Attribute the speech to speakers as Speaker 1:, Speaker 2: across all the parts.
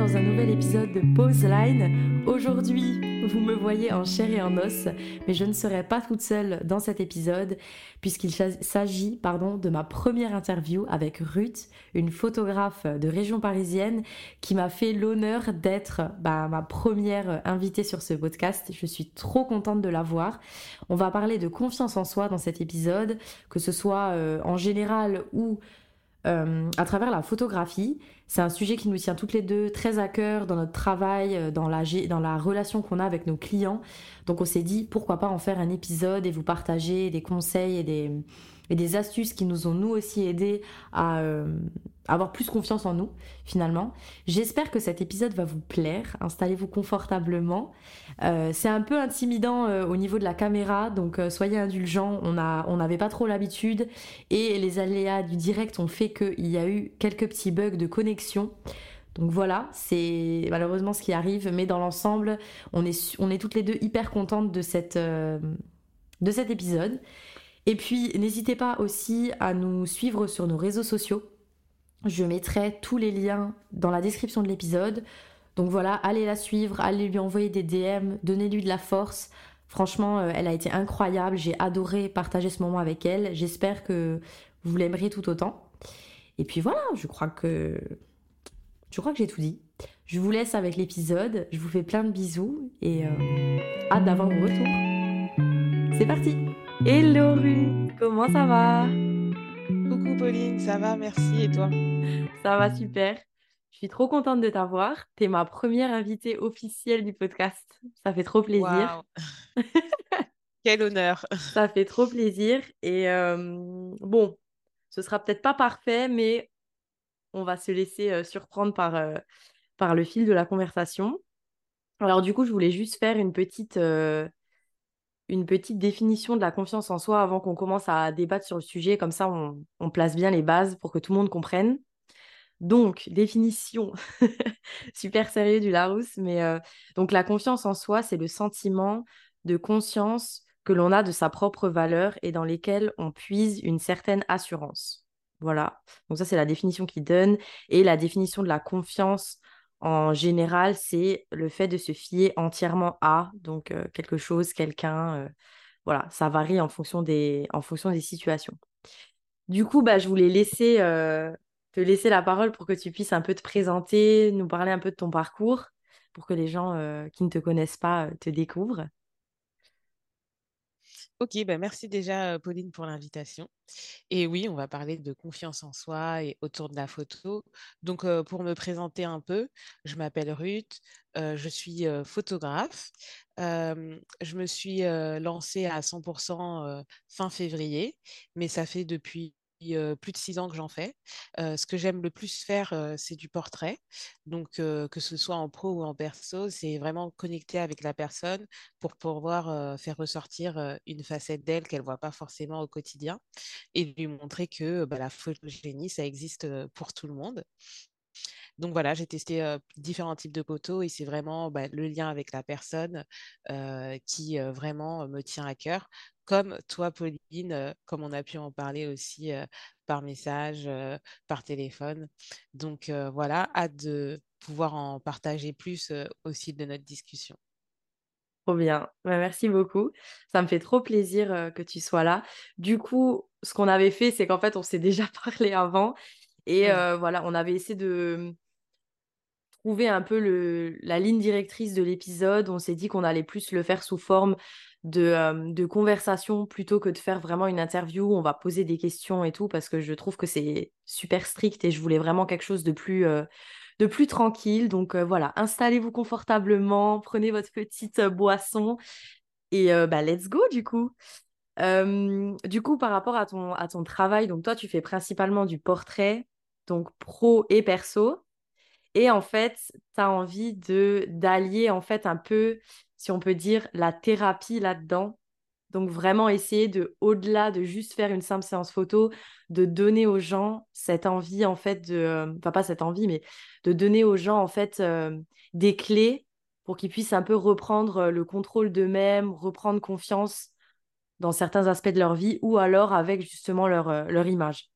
Speaker 1: dans un nouvel épisode de Pause Line. Aujourd'hui, vous me voyez en chair et en os, mais je ne serai pas toute seule dans cet épisode puisqu'il s'agit pardon, de ma première interview avec Ruth, une photographe de région parisienne qui m'a fait l'honneur d'être bah, ma première invitée sur ce podcast. Je suis trop contente de la voir. On va parler de confiance en soi dans cet épisode, que ce soit euh, en général ou euh, à travers la photographie. C'est un sujet qui nous tient toutes les deux très à cœur dans notre travail, euh, dans la, dans la relation qu'on a avec nos clients. Donc on s'est dit pourquoi pas en faire un épisode et vous partager des conseils et des, et des astuces qui nous ont nous aussi aidés à euh, avoir plus confiance en nous finalement. J'espère que cet épisode va vous plaire. Installez-vous confortablement. Euh, c'est un peu intimidant euh, au niveau de la caméra, donc soyez indulgents. On on n'avait pas trop l'habitude et les aléas du direct ont fait qu'il y a eu quelques petits bugs de connexion. Donc voilà, c'est malheureusement ce qui arrive, mais dans l'ensemble, on est, on est toutes les deux hyper contentes de, cette, de cet épisode. Et puis, n'hésitez pas aussi à nous suivre sur nos réseaux sociaux. Je mettrai tous les liens dans la description de l'épisode. Donc voilà, allez la suivre, allez lui envoyer des DM, donnez-lui de la force. Franchement, euh, elle a été incroyable. J'ai adoré partager ce moment avec elle. J'espère que vous l'aimerez tout autant. Et puis voilà, je crois que je crois que j'ai tout dit. Je vous laisse avec l'épisode. Je vous fais plein de bisous et euh, hâte d'avoir vos retours. C'est parti Hello Ruth, comment ça va?
Speaker 2: Coucou Pauline, ça va, merci. Et toi?
Speaker 1: Ça va super. Je suis trop contente de t'avoir. Tu es ma première invitée officielle du podcast. Ça fait trop plaisir.
Speaker 2: Quel honneur.
Speaker 1: Ça fait trop plaisir. Et euh, bon, ce sera peut-être pas parfait, mais on va se laisser euh, surprendre par, euh, par le fil de la conversation. Alors du coup, je voulais juste faire une petite une petite définition de la confiance en soi avant qu'on commence à débattre sur le sujet. Comme ça, on, place bien les bases pour que tout le monde comprenne. Donc, définition super sérieux du Larousse, mais euh, donc la confiance en soi, c'est le sentiment de conscience que l'on a de sa propre valeur et dans lesquels on puise une certaine assurance. Voilà. Donc ça, c'est la définition qu'il donne. Et la définition de la confiance en général, c'est le fait de se fier entièrement à euh, quelque chose, quelqu'un. Euh, voilà, ça varie en fonction des, en fonction des situations. Du coup, bah, je voulais laisser, euh, te laisser la parole pour que tu puisses un peu te présenter, nous parler un peu de ton parcours, pour que les gens qui ne te connaissent pas te découvrent.
Speaker 2: Ok, bah merci déjà Pauline pour l'invitation. Et oui, on va parler de confiance en soi et autour de la photo. Donc pour me présenter un peu, je m'appelle Ruth, je suis photographe. je me suis lancée à 100% fin février, mais ça fait depuis plus de six ans que j'en fais. ce que j'aime le plus faire, c'est du portrait. Donc, que ce soit en pro ou en perso, c'est vraiment connecter avec la personne pour pouvoir faire ressortir une facette d'elle qu'elle ne voit pas forcément au quotidien et lui montrer que bah, la photogénie, ça existe pour tout le monde. Donc voilà, j'ai testé différents types de poteaux et c'est vraiment bah, le lien avec la personne qui vraiment me tient à cœur comme toi, Pauline, comme on a pu en parler aussi par message, par téléphone. Donc voilà, hâte de pouvoir en partager plus au fil de notre discussion.
Speaker 1: Trop bien. Bah, merci beaucoup. Ça me fait trop plaisir que tu sois là. Du coup, ce qu'on avait fait, c'est qu'en fait, on s'est déjà parlé avant. Et voilà, on avait essayé de trouver un peu la ligne directrice de l'épisode. On s'est dit qu'on allait plus le faire sous forme de, conversation plutôt que de faire vraiment une interview où on va poser des questions et tout, parce que je trouve que c'est super strict et je voulais vraiment quelque chose de plus, de plus tranquille. Donc voilà, installez-vous confortablement, prenez votre petite boisson et bah, let's go du coup. du coup, par rapport à ton, à ton travail, donc toi, tu fais principalement du portrait, donc pro et perso. Et en fait, tu as envie de d'allier en fait un peu si on peut dire, la thérapie là-dedans. Donc vraiment essayer de, au-delà de juste faire une simple séance photo, de donner aux gens cette envie en fait de, euh, enfin pas cette envie, mais de donner aux gens en fait euh, des clés pour qu'ils puissent un peu reprendre euh, le contrôle d'eux-mêmes, reprendre confiance dans certains aspects de leur vie ou alors avec justement leur, leur image.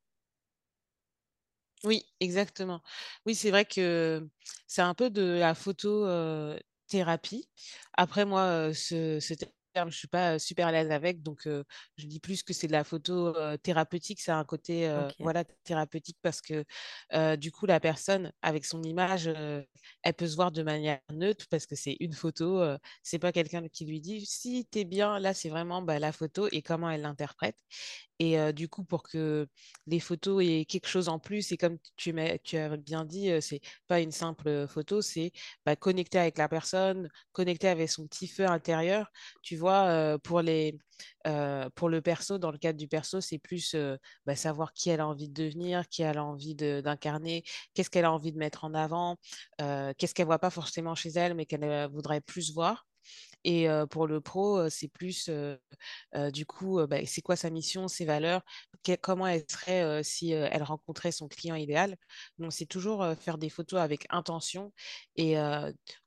Speaker 2: Oui, exactement. Oui, c'est vrai que c'est un peu de la photo, heu, thérapie. Après moi, ce ce terme, je suis pas, super à l'aise avec, donc je dis plus que c'est de la photo, heu, thérapeutique. Ça a un côté, voilà, thérapeutique parce que, du coup, la personne avec son image, elle peut se voir de manière neutre parce que c'est une photo, c'est pas quelqu'un qui lui dit: «Si, tu es bien». Là, c'est vraiment, bah, la photo et comment elle l'interprète. Et du coup, pour que les photos aient quelque chose en plus et comme tu tu as bien dit, heu, c'est pas une simple, photo, c'est, bah, connecter avec la personne, connecter avec son petit feu intérieur. Tu vois, pour les pour le perso, dans le cadre du perso, c'est plus, bah, savoir qui elle a envie de devenir, qui elle a envie d'incarner, qu'est-ce qu'elle a envie de mettre en avant, qu'est-ce qu'elle voit pas forcément chez elle, mais qu'elle, voudrait plus voir. Et pour le pro, c'est plus, du coup, bah, c'est quoi sa mission, ses valeurs? Comment elle serait, si, elle rencontrait son client idéal? Donc c'est toujours, faire des photos avec intention et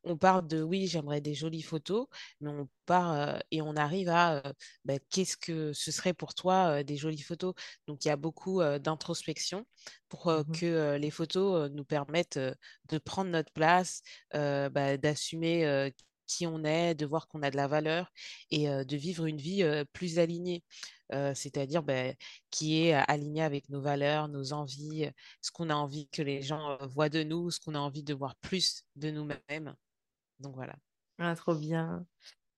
Speaker 2: on part de: «Oui, j'aimerais des jolies photos», mais on part, et on arrive à, bah, qu'est-ce que ce serait pour toi, des jolies photos? Donc il y a beaucoup, d'introspection pour,
Speaker 1: Mmh
Speaker 2: que, les photos, nous permettent, de prendre notre place, bah, d'assumer, qui on est, de voir qu'on a de la valeur et de vivre une vie, plus alignée. C'est-à-dire, beh, qui est alignée avec nos valeurs, nos envies, ce qu'on a envie que les gens, voient de nous, ce qu'on a envie de voir plus de nous-mêmes. Donc voilà.
Speaker 1: Ah, trop bien.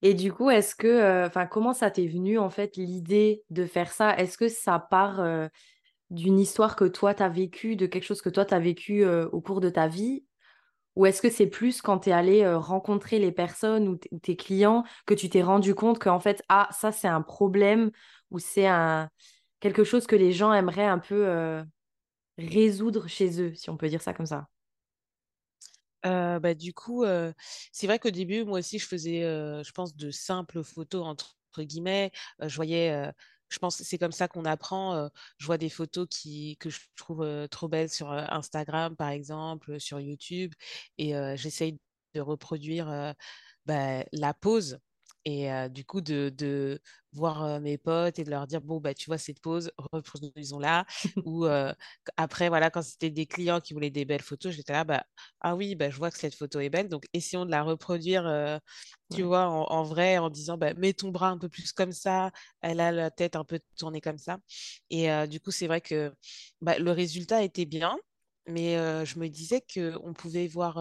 Speaker 1: Et du coup, est-ce que, enfin, comment ça t'est venu, en fait, l'idée de faire ça? Est-ce que ça part, d'une histoire que toi tu as vécue, de quelque chose que toi tu as vécu, au cours de ta vie? Ou est-ce que c'est plus quand tu es allé, rencontrer les personnes ou tes clients que tu t'es rendu compte qu'en fait, ah, ça c'est un problème ou c'est un quelque chose que les gens aimeraient un peu, résoudre chez eux, si on peut dire ça comme ça?
Speaker 2: Bah, du coup, c'est vrai qu'au début, moi aussi, je faisais, je pense «de simples photos» entre guillemets. Je voyais, je pense que c'est comme ça qu'on apprend, heu, je vois des photos qui que je trouve, heu, trop belles sur, heu, Instagram, par exemple, sur YouTube et j'essaye de reproduire, bah, la pose et heu, du coup de de voir, heu, mes potes et de leur dire: «Bon, bah, tu vois cette pose, reproduisons-la» ou heu, après voilà, quand c'était des clients qui voulaient des belles photos, j'étais là: «Bah, ah oui, bah, je vois que cette photo est belle, donc essayons de la reproduire, tu
Speaker 1: Ouais.
Speaker 2: vois, en en vrai, en disant: «Bah, mets ton bras un peu plus comme ça, elle a la tête un peu tournée comme ça» et du coup, c'est vrai que, bah, le résultat était bien, mais je me disais qu'on pouvait voir,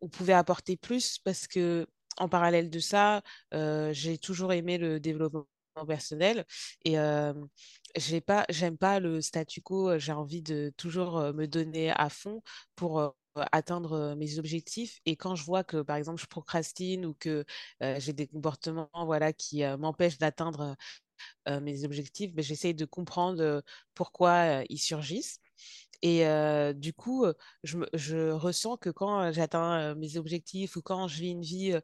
Speaker 2: on pouvait apporter plus parce qu'en parallèle de ça, j'ai toujours aimé le développement personnel et j'ai j'aime pas le statu quo, j'ai envie de toujours, me donner à fond pour, atteindre, mes objectifs et quand je vois que, par exemple, je procrastine ou que, j'ai des comportements, voilà, qui, m'empêchent d'atteindre, mes objectifs, beh, j'essaye de comprendre, pourquoi, ils surgissent et heu, du coup, heu, je ressens que quand, j'atteins, heu, mes objectifs ou quand je vis une vie,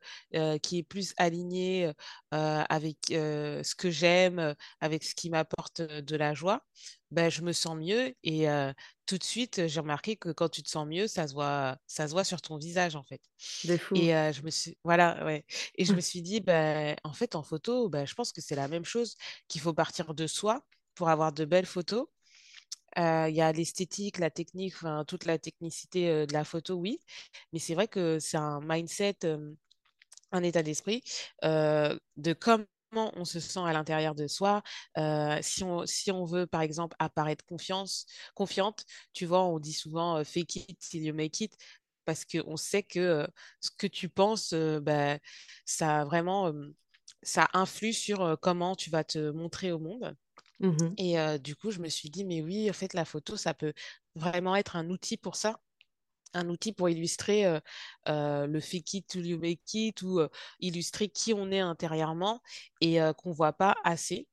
Speaker 2: qui est plus alignée, avec, ce que j'aime, avec ce qui m'apporte, de la joie, bah, je me sens mieux et tout de suite, j'ai remarqué que quand tu te sens mieux, ça se voit ça se voit sur ton visage, en fait
Speaker 1: De fou.
Speaker 2: et je me suis voilà, ouais et je me suis dit: «Bah, en fait, en photo, bah, je pense que c'est la même chose, qu'il faut partir de soi pour avoir de belles photos». Il y a l'esthétique, la technique, toute la technicité, de la photo, oui, mais c'est vrai que c'est un mindset, un état d'esprit, de comment on se sent à l'intérieur de soi. Si on si on veut, par exemple, apparaître confiance confiante, tu vois, on dit souvent, heu: «Fake it till you make it» parce qu'on sait que, ce que tu penses, bah, ça vraiment, ça influe sur, comment tu vas te montrer au monde
Speaker 1: Mmh
Speaker 2: et du coup, je me suis dit: «Mais oui, en fait, la photo, ça peut vraiment être un outil pour ça». Un outil pour illustrer, le fake it till you make it ou, illustrer qui on est intérieurement et qu'on voit pas assez,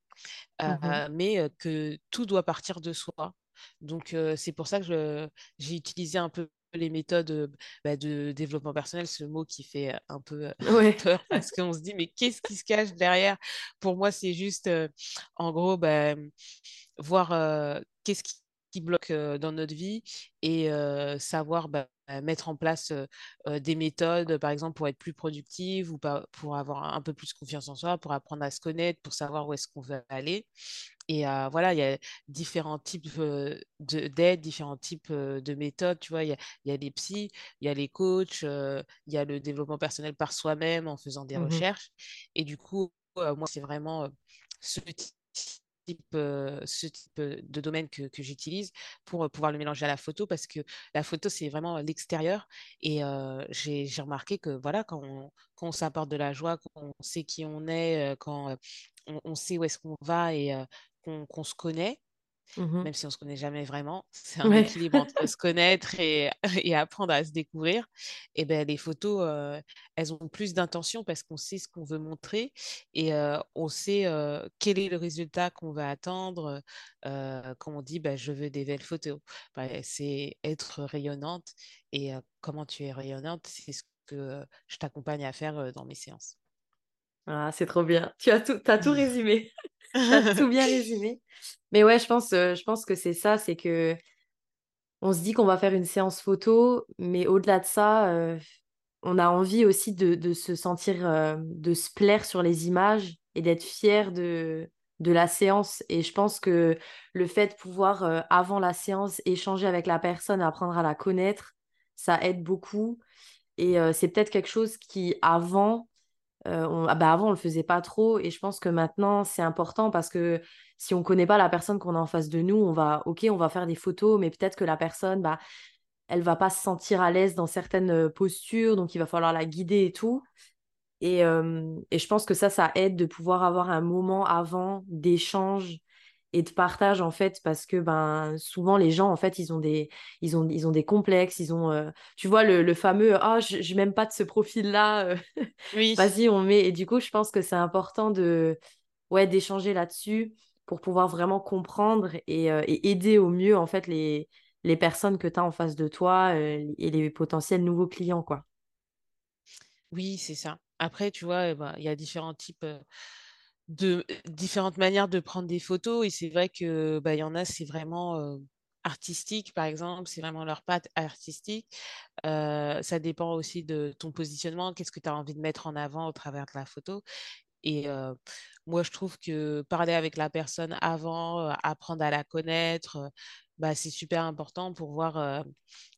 Speaker 1: Mmh
Speaker 2: mais que tout doit partir de soi. Donc c'est pour ça que j'ai utilisé un peu les méthodes, bah, de développement personnel, ce mot qui fait, un peu,
Speaker 1: Ouais.
Speaker 2: peur parce qu'on se dit: «Mais qu'est-ce qui se cache derrière?» Pour moi, c'est juste, en gros, bah, voir, qu'est-ce qui qui bloque dans notre vie et savoir bah, mettre en place des méthodes, par exemple, pour être plus productive ou pour avoir un peu plus confiance en soi, pour apprendre à se connaître, pour savoir où est-ce qu'on veut aller. Et voilà, il y a différents types d'aides, différents types de méthodes. Tu vois, il y a, y a les psys, il y a les coachs, il y a le développement personnel par soi-même en faisant des
Speaker 1: Mmh
Speaker 2: recherches. Et du coup, moi, c'est vraiment ce type, ce type de domaine que, que j'utilise pour pouvoir le mélanger à la photo parce que la photo, c'est vraiment l'extérieur. Et j'ai remarqué que voilà, quand on, quand on s'apporte de la joie, quand on sait qui on est, quand on, on, sait où est-ce qu'on va et qu'on se connaît,
Speaker 1: Mmh
Speaker 2: même si on ne se connaît jamais vraiment, c'est un
Speaker 1: Ouais.
Speaker 2: équilibre entre se connaître et, et apprendre à se découvrir. Et ben les photos, euh, elles ont plus d'intention parce qu'on sait ce qu'on veut montrer et euh, on sait euh, quel est le résultat qu'on va attendre. Quand on dit, bah, je veux des belles photos, bah, c'est être rayonnante. Et comment tu es rayonnante, c'est ce que je t'accompagne à faire dans mes séances.
Speaker 1: Ah, c'est trop bien. Tu as tout as tout résumé. Tu as tout bien résumé. Mais ouais, je pense, heu, je pense que c'est ça, c'est qu'on se dit qu'on va faire une séance photo, mais au-delà de ça, heu, on a envie aussi de de se sentir, heu, de se plaire sur les images et d'être fier de de la séance et je pense que le fait de pouvoir, avant la séance, échanger avec la personne, apprendre à la connaître, ça aide beaucoup et c'est peut-être quelque chose qui avant, Heu, on ah bah, avant, on le faisait pas trop et je pense que maintenant, c'est important parce que si on connaît pas la personne qu'on a en face de nous, on va OK, on va faire des photos, mais peut-être que la personne, bah, elle va pas se sentir à l'aise dans certaines, postures, donc il va falloir la guider et tout. Et et je pense que ça, ça aide de pouvoir avoir un moment avant d'échange et de partage, en fait, parce que, ben, souvent les gens, en fait, ils ont des ils ont ils ont des complexes, ils ont, heu, tu vois le le fameux: «Ah, je je m'aime pas de ce profil-là, heu,
Speaker 2: Oui.
Speaker 1: vas-y, on met» et du coup, je pense que c'est important de ouais, d'échanger là-dessus pour pouvoir vraiment comprendre et et aider au mieux, en fait, les les personnes que tu as en face de toi, et les potentiels nouveaux clients, quoi.
Speaker 2: Oui, c'est ça. Après, tu vois, ben, il y a différents types, de différentes manières de prendre des photos et c'est vrai que, bah, y en a, c'est vraiment, artistique, par exemple, c'est vraiment leur patte artistique. Ça dépend aussi de ton positionnement, qu'est-ce que tu as envie de mettre en avant au travers de la photo et moi, je trouve que parler avec la personne avant, apprendre à la connaître, bah, c'est super important pour voir,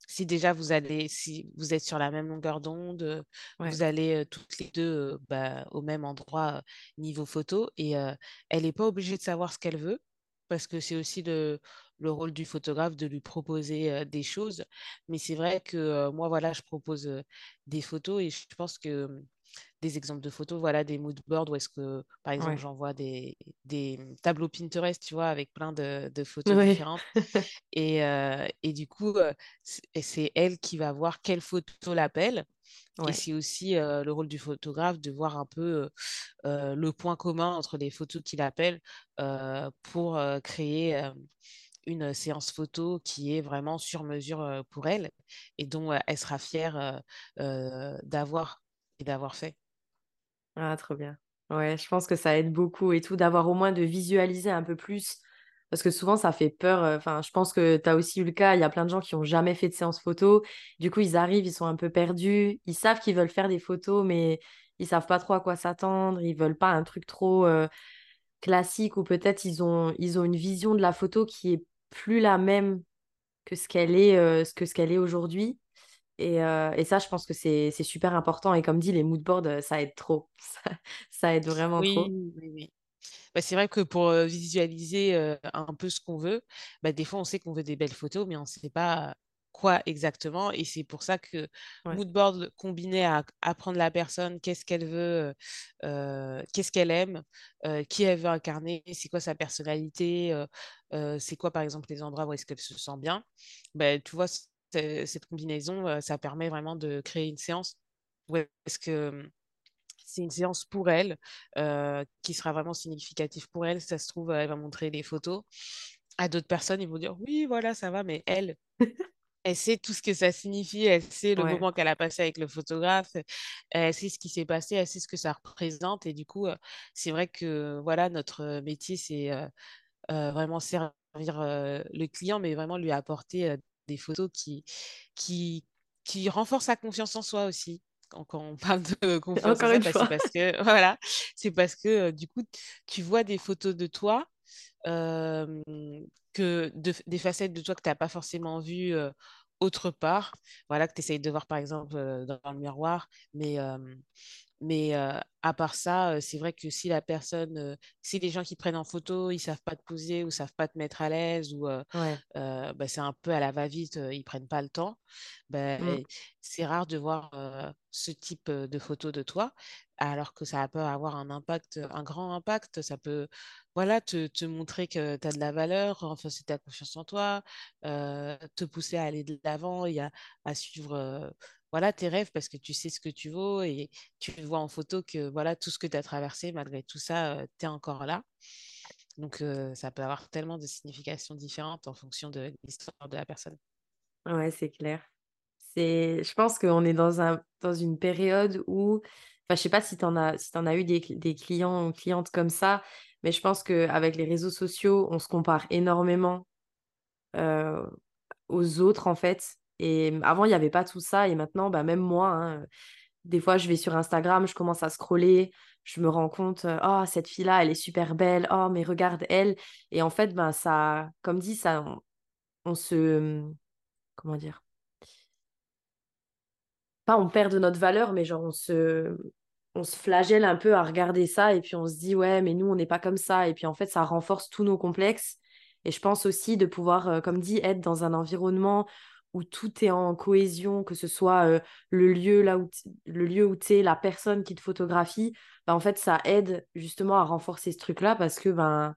Speaker 2: si déjà vous allez si vous êtes sur la même longueur d'onde,
Speaker 1: Ouais,
Speaker 2: vous allez, heu, toutes les 2 heu, bah, au même endroit, niveau photo et elle est pas obligée de savoir ce qu'elle veut, parce que c'est aussi le le rôle du photographe de lui proposer, des choses. Mais c'est vrai que, moi, voilà, je propose, des photos et je pense que, des exemples de photos, voilà, des mood boards où est-ce que, par exemple,
Speaker 1: ouais,
Speaker 2: j'envoie des, des tableaux Pinterest, tu vois, avec plein de, de photos
Speaker 1: ouais,
Speaker 2: différentes. Et, euh, et du coup, euh, c'est elle qui va voir quelle photo l'appelle. Et c'est aussi euh, le rôle du photographe de voir un peu euh, le point commun entre les photos qu'il appelle pour créer une séance photo qui est vraiment sur mesure pour elle et dont elle sera fière d'avoir d'avoir fait.
Speaker 1: Ah, trop bien. Ouais, je pense que ça aide beaucoup et tout, d'avoir au moins de visualiser un peu plus. Parce que souvent, ça fait peur. euh, Enfin, je pense que tu as aussi eu le cas. Il y a plein de gens qui ont jamais fait de séance photo. Du coup, ils arrivent, ils sont un peu perdus. Ils savent qu'ils veulent faire des photos, mais ils savent pas trop à quoi s'attendre. Ils veulent pas un truc trop euh, classique ou peut-être ils ont, une vision de la photo qui est plus la même que ce qu'elle est, euh, que ce qu'elle est aujourd'hui. Et, euh, et ça, je pense que c'est super important. Et comme dit, les mood boards, euh, ça aide trop. Ça, ça aide vraiment
Speaker 2: Oui,
Speaker 1: trop.
Speaker 2: oui, oui. Bah, c'est vrai que pour euh, visualiser euh, un peu ce qu'on veut, bah, des fois on sait qu'on veut des belles photos, mais on ne sait pas quoi exactement. Et c'est pour ça que
Speaker 1: Ouais,
Speaker 2: Moodboard combiné à apprendre la personne, qu'est-ce qu'elle veut, euh, qu'est-ce qu'elle aime, qui elle veut incarner, c'est quoi sa personnalité, c'est quoi par exemple les endroits où est-ce qu'elle se sent bien. Bah, tu vois, cette combinaison, euh, ça permet vraiment de créer une séance où est-ce que c'est une séance pour elle, euh, qui sera vraiment significative pour elle. Si ça se trouve, elle va montrer les photos. À d'autres personnes, ils vont dire oui, voilà, ça va, mais elle, elle sait tout ce que ça signifie, elle sait le
Speaker 1: ouais.
Speaker 2: moment qu'elle a passé avec le photographe, elle sait ce qui s'est passé, elle sait ce que ça représente. Et du coup, euh, c'est vrai que voilà, notre métier, c'est euh, euh, vraiment servir le client, mais vraiment lui apporter des photos qui, qui, qui renforcent sa confiance en soi aussi. Quand, on parle de confiance en soi, bah, c'est parce que, voilà, c'est parce que du coup, tu vois des photos de toi, que des facettes de toi que tu n'as pas forcément vues autre part, voilà, que tu essayes de voir par exemple dans le miroir, mais mais à part ça, c'est vrai que si la personne, si les gens qui prennent en photo, ils savent pas te poser ou savent pas te mettre à l'aise ou bah, c'est un peu à la va-vite, ils prennent pas le temps, bah, mmh. c'est rare de voir ce type de photo de toi, alors que ça peut avoir un impact, un grand impact. Ça peut, voilà, te, te montrer que tu as de la valeur, tu as confiance en toi, te pousser à aller de l'avant et à, à suivre voilà tes rêves parce que tu sais ce que tu vaux et tu vois en photo que voilà tout ce que tu as traversé, malgré tout ça, tu es encore là. Donc ça peut avoir tellement de significations différentes en fonction de l'histoire de la personne.
Speaker 1: Ouais, c'est clair. C'est, je pense qu'on est dans, un, dans une période où, enfin, je sais pas si tu en as, si as eu des, des clients ou clientes comme ça, mais je pense qu'avec les réseaux sociaux, on se compare énormément aux autres, en fait. Et avant, il n'y avait pas tout ça. Et maintenant, bah, même moi, hein, des fois, je vais sur Instagram, je commence à scroller, je me rends compte, oh, cette fille-là, elle est super belle, oh, mais regarde elle. Et en fait, ben, ça, comme dit, ça, on, se. Comment dire? Pas on perd de notre valeur, mais genre, on se. On se flagelle un peu à regarder ça et puis on se dit ouais mais nous on n'est pas comme ça et puis en fait ça renforce tous nos complexes et je pense aussi de pouvoir comme dit être dans un environnement où tout est en cohésion, que ce soit le lieu là où tu es, la personne qui te photographie, bah, en fait ça aide justement à renforcer ce truc-là parce que ben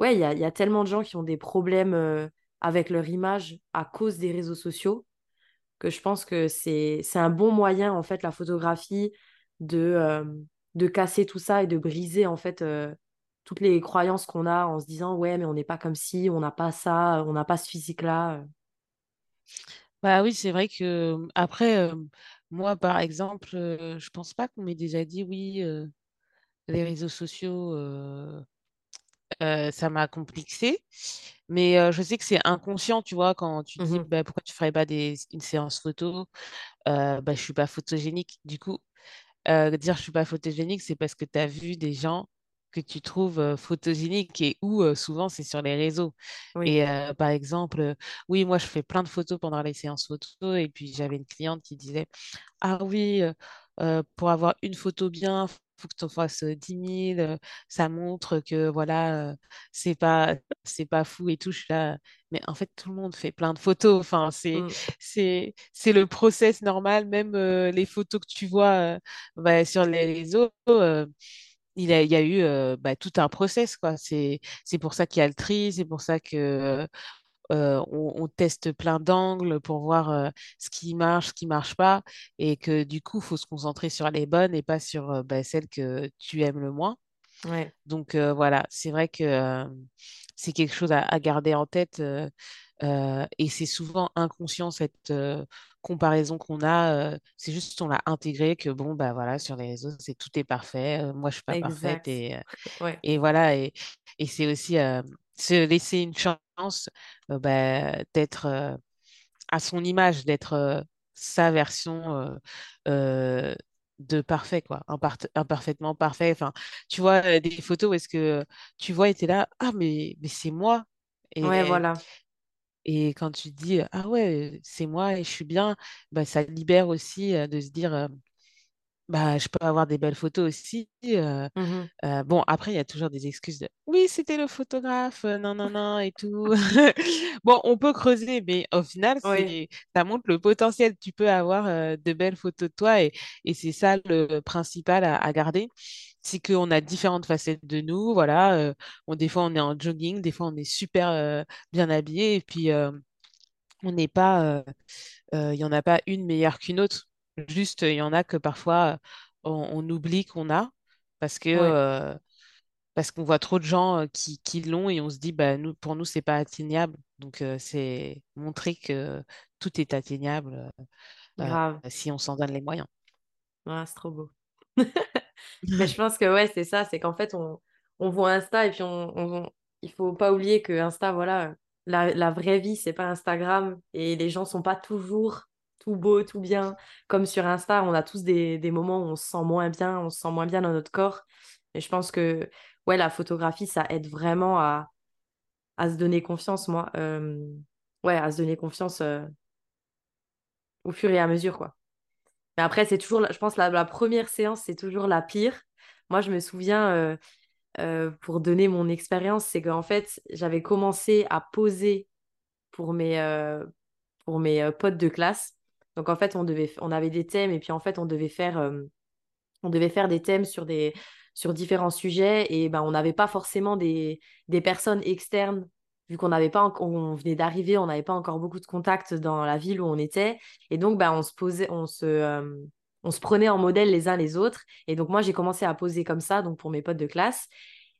Speaker 1: il y a, tellement de gens qui ont des problèmes avec leur image à cause des réseaux sociaux que je pense que c'est un bon moyen en fait la photographie de de casser tout ça et de briser en fait toutes les croyances qu'on a en se disant ouais mais on n'est pas comme si, on n'a pas ça, on n'a pas ce physique là.
Speaker 2: Bah oui, c'est vrai que après, moi, par exemple, je pense pas qu'on m'ait déjà dit oui, les réseaux sociaux, ça m'a complexé. Mais je sais que c'est inconscient, tu vois, quand tu dis
Speaker 1: mmh
Speaker 2: bah, pourquoi tu ferais pas des, une séance photo, bah, je suis pas photogénique. Du coup, dire je suis pas photogénique, c'est parce que tu as vu des gens que tu trouves photogénique et où souvent c'est sur les réseaux. Et par exemple, oui, moi je fais plein de photos pendant les séances photos et puis j'avais une cliente qui disait Ah oui, pour avoir une photo bien, faut que tu en fasses 10 000, ça montre que voilà, c'est pas c'est pas fou et tout. Je suis là, mais en fait, tout le monde fait plein de photos. Enfin, c'est mmh. c'est c'est le process normal. Même les photos que tu vois bah, sur les réseaux, il y a eu bah, tout un process, quoi. C'est pour ça qu'il y a le tri, c'est pour ça que on, teste plein d'angles pour voir ce qui marche, ce qui marche pas, et que du coup, il faut se concentrer sur les bonnes et pas sur bah, celles que tu aimes le moins. Donc voilà, c'est vrai que c'est quelque chose à, garder en tête. et c'est souvent inconscient cette comparaison qu'on a, c'est juste qu'on l'a intégré que bon, bah voilà, sur les réseaux, c'est tout est parfait. moi, je suis pas parfaite et, et voilà. Et, et c'est aussi se laisser une chance bah, d'être à son image, d'être sa version de parfait, quoi, imparfaitement parfait. Enfin, tu vois des photos où est-ce que tu vois et tu es là, ah, mais, mais c'est moi.
Speaker 1: Et, ouais, voilà.
Speaker 2: Et quand tu dis ah ouais, c'est moi et je suis bien, bah, ça libère aussi de se dire bah, je peux avoir des belles photos aussi. Mmh bon, après, il y a toujours des excuses de oui, c'était le photographe, non, non, non, et tout. bon, on peut creuser, mais au final, ça montre le potentiel. Tu peux avoir de belles photos de toi et, c'est ça le principal à garder c'est qu'on a différentes facettes de nous. Voilà, euh, des fois on est en jogging, des fois on est super euh, bien habillé, et puis euh, on n'est pas, il n'y en a pas une meilleure qu'une autre. Juste, il y en a que parfois on, oublie qu'on a parce que parce qu'on voit trop de gens qui, qui l'ont et on se dit bah nous pour nous c'est pas atteignable. Donc c'est montrer que tout est atteignable si on s'en donne les moyens.
Speaker 1: c'est trop beau. Mais je pense que ouais, c'est ça, c'est qu'en fait, on, on voit Insta et puis on, il faut pas oublier que Insta, voilà, la, la vraie vie, c'est pas Instagram et les gens sont pas toujours tout beau, tout bien. Comme sur Insta, on a tous des, des moments où on se sent moins bien, on se sent moins bien dans notre corps. Et je pense que ouais, la photographie, ça aide vraiment à, à se donner confiance, moi. Euh, ouais, à se donner confiance euh, au fur et à mesure, quoi. Mais après, c'est toujours, je pense, la, la première séance, c'est toujours la pire. Moi, je me souviens, euh, euh, pour donner mon expérience, c'est qu'en fait, j'avais commencé à poser pour mes, euh, pour mes potes de classe. Donc, en fait, on devait, on avait des thèmes et puis, en fait, on devait faire, on devait faire des thèmes sur, des, sur différents sujets et ben, on n'avait pas forcément des, des personnes externes. Vu qu'on n'avait pas, on venait d'arriver, on n'avait pas encore beaucoup de contacts dans la ville où on était. Et donc, ben, on se posait, on se, euh, on se prenait en modèle les uns les autres. Et donc, moi, j'ai commencé à poser comme ça, donc pour mes potes de classe.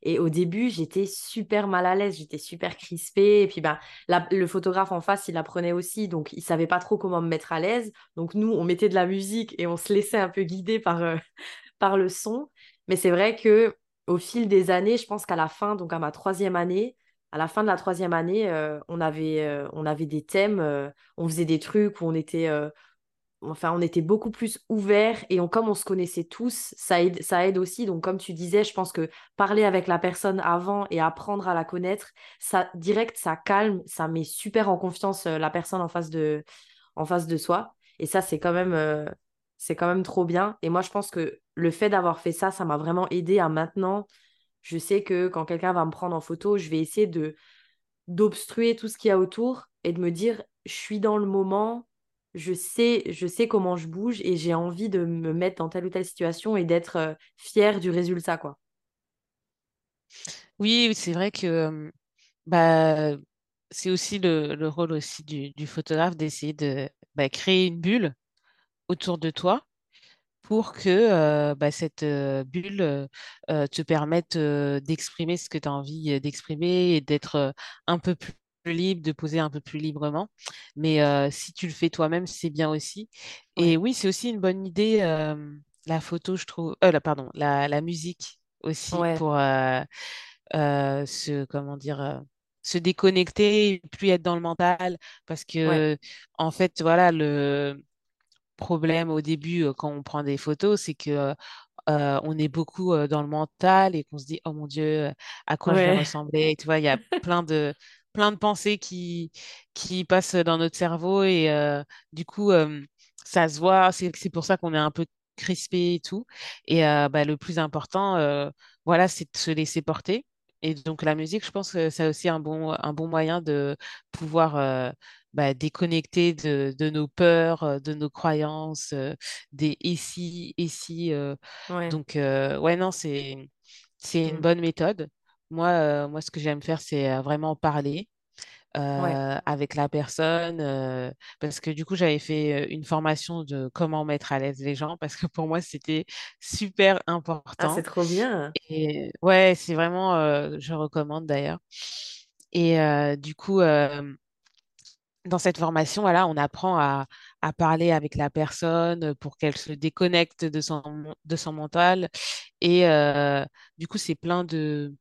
Speaker 1: Et au début, j'étais super mal à l'aise, j'étais super crispée. Et puis, ben, le photographe en face, il apprenait aussi, donc il savait pas trop comment me mettre à l'aise. Donc, nous, on mettait de la musique et on se laissait un peu guider par, euh, par le son. Mais c'est vrai que au fil des années, je pense qu'à la fin, donc à ma troisième année, à la fin de la troisième année, euh, on avait, euh, on avait des thèmes, euh, on faisait des trucs on était, enfin, on était beaucoup plus ouverts et comme on se connaissait tous, ça aide, aussi. Donc, comme tu disais, je pense que parler avec la personne avant et apprendre à la connaître, ça, direct, ça calme, ça met super en confiance la personne en face de, en face de soi. Et ça, c'est quand même, c'est quand même trop bien. Et moi, je pense que le fait d'avoir fait ça, ça m'a vraiment aidé à maintenant. Je sais que quand quelqu'un va me prendre en photo, je vais essayer d'obstruer tout ce qu'il y a autour et de me dire, je suis dans le moment, je sais, je sais comment je bouge et j'ai envie de me mettre dans telle ou telle situation et d'être euh, fière du résultat, quoi.
Speaker 2: Oui, c'est vrai que bah, c'est aussi le, le rôle aussi du, du photographe d'essayer de bah, créer une bulle autour de toi pour que euh, bah, cette euh, bulle euh, te permette d'exprimer ce que tu as envie d'exprimer et d'être un peu plus libre, de poser un peu plus librement. Mais euh, si tu le fais toi-même, c'est bien aussi. Et oui, c'est aussi une bonne idée, euh, la photo, je trouve, euh, la, pardon, la, la musique aussi
Speaker 1: ouais,
Speaker 2: pour se, comment dire, se déconnecter, et plus être dans le mental, parce
Speaker 1: ouais,
Speaker 2: que en fait, voilà, le problème au début euh, quand on prend des photos, c'est que euh, on est beaucoup euh, dans le mental et qu'on se dit, oh mon Dieu, euh, à quoi je vais ressembler? Tu vois, il y a plein de, plein de pensées qui, qui passent dans notre cerveau et euh, du coup, euh, ça se voit. C'est, c'est pour ça qu'on est un peu crispé et tout. Et euh, bah, le plus important, euh, voilà, c'est de se laisser porter. Et donc, la musique, je pense que c'est aussi un bon, un bon moyen de pouvoir euh, bah, déconnecter de, de nos peurs, euh, de nos croyances, euh, des et si, et si. euh,
Speaker 1: ouais,
Speaker 2: donc, ouais, non, c'est, c'est une
Speaker 1: mm,
Speaker 2: bonne méthode. Moi, moi, ce que j'aime faire, c'est vraiment parler
Speaker 1: ouais,
Speaker 2: avec la personne, euh, parce que du coup, j'avais fait une formation de comment mettre à l'aise les gens, parce que pour moi, c'était super
Speaker 1: Ah, c'est
Speaker 2: important.
Speaker 1: trop bien.
Speaker 2: Et ouais, c'est vraiment, euh, je recommande d'ailleurs. Et du coup, dans cette formation, voilà, on apprend à, parler avec la personne pour qu'elle se déconnecte de son, mental. Et euh, du coup, c'est plein de,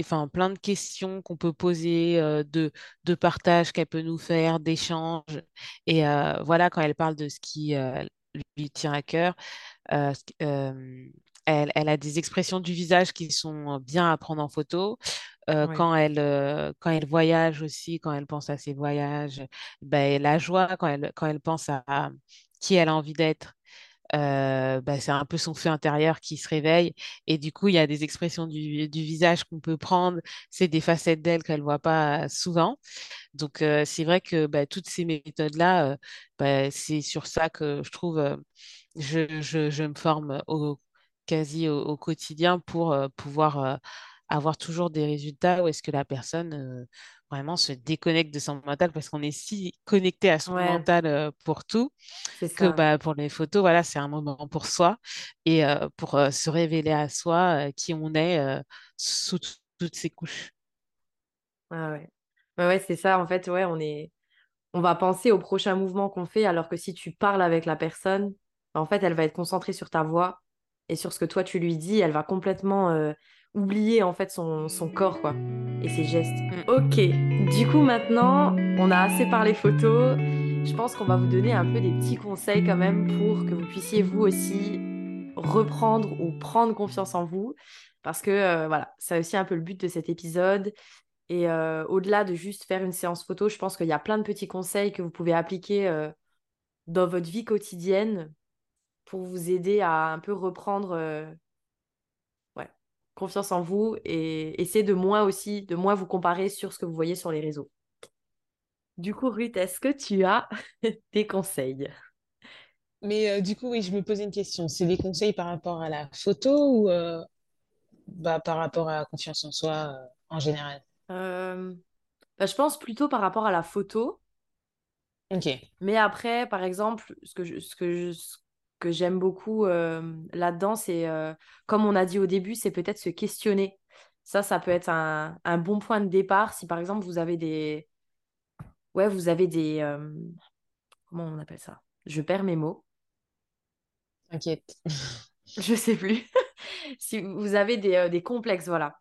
Speaker 2: enfin, plein de questions qu'on peut poser, euh, de, de partage qu'elle peut nous faire, d'échanges. Et euh, voilà, quand elle parle de ce qui euh, lui tient à cœur, euh, euh, elle a des expressions du visage qui sont bien à prendre en photo. Euh, quand elle, euh, quand elle voyage aussi, quand elle pense à ses voyages, ben, la joie, quand elle, quand elle pense à, à qui elle a envie d'être, euh, ben, c'est un peu son feu intérieur qui se réveille. Et du coup, il y a des expressions du, du visage qu'on peut prendre. C'est des facettes d'elle qu'elle ne voit pas souvent. Donc, euh, c'est vrai que ben, toutes ces méthodes-là, euh, ben, c'est sur ça que je trouve, je, je, je me forme au, quasi au, au quotidien pour pouvoir avoir toujours des résultats où est-ce que la personne euh, vraiment se déconnecte de son mental parce qu'on est si connecté à son
Speaker 1: ouais,
Speaker 2: mental euh, pour tout que bah, pour les photos, voilà, c'est un moment pour soi et euh, pour se révéler à soi qui on est sous toutes ces couches.
Speaker 1: Ah ouais. Ouais, ouais, c'est ça. En fait, ouais, on est, on va penser au prochain mouvement qu'on fait, alors que si tu parles avec la personne, bah, en fait, elle va être concentrée sur ta voix et sur ce que toi tu lui dis. Elle va complètement oublier en fait son, son corps quoi et ses gestes.
Speaker 2: Mm.
Speaker 1: Ok, du coup maintenant on a assez parlé photos. Je pense qu'on va vous donner un peu des petits conseils quand même pour que vous puissiez vous aussi reprendre ou prendre confiance en vous. Parce que euh, voilà, c'est aussi un peu le but de cet épisode. Et euh, au-delà de juste faire une séance photo, je pense qu'il y a plein de petits conseils que vous pouvez appliquer euh, dans votre vie quotidienne pour vous aider à un peu reprendre confiance en vous et essayer de moins aussi, de moins vous comparer sur ce que vous voyez sur les réseaux. Du coup, Ruth, est-ce que tu as des conseils?
Speaker 2: Mais euh, du coup, oui, je me posais une question. C'est des conseils par rapport à la photo ou euh, bah, par rapport à la confiance en soi euh, en général?
Speaker 1: Bah, je pense plutôt par rapport à la photo.
Speaker 2: Ok,
Speaker 1: Mais après, par exemple, ce que je- ce que je- ce que j'aime beaucoup euh, là-dedans, c'est, euh, comme on a dit au début, c'est peut-être se questionner. Ça, ça peut être un, un bon point de départ si, par exemple, vous avez des... Ouais, vous avez des... euh, Comment on appelle ça? Je perds mes mots.
Speaker 2: t'inquiète.
Speaker 1: Je sais plus. Si vous avez des, euh, des complexes, voilà.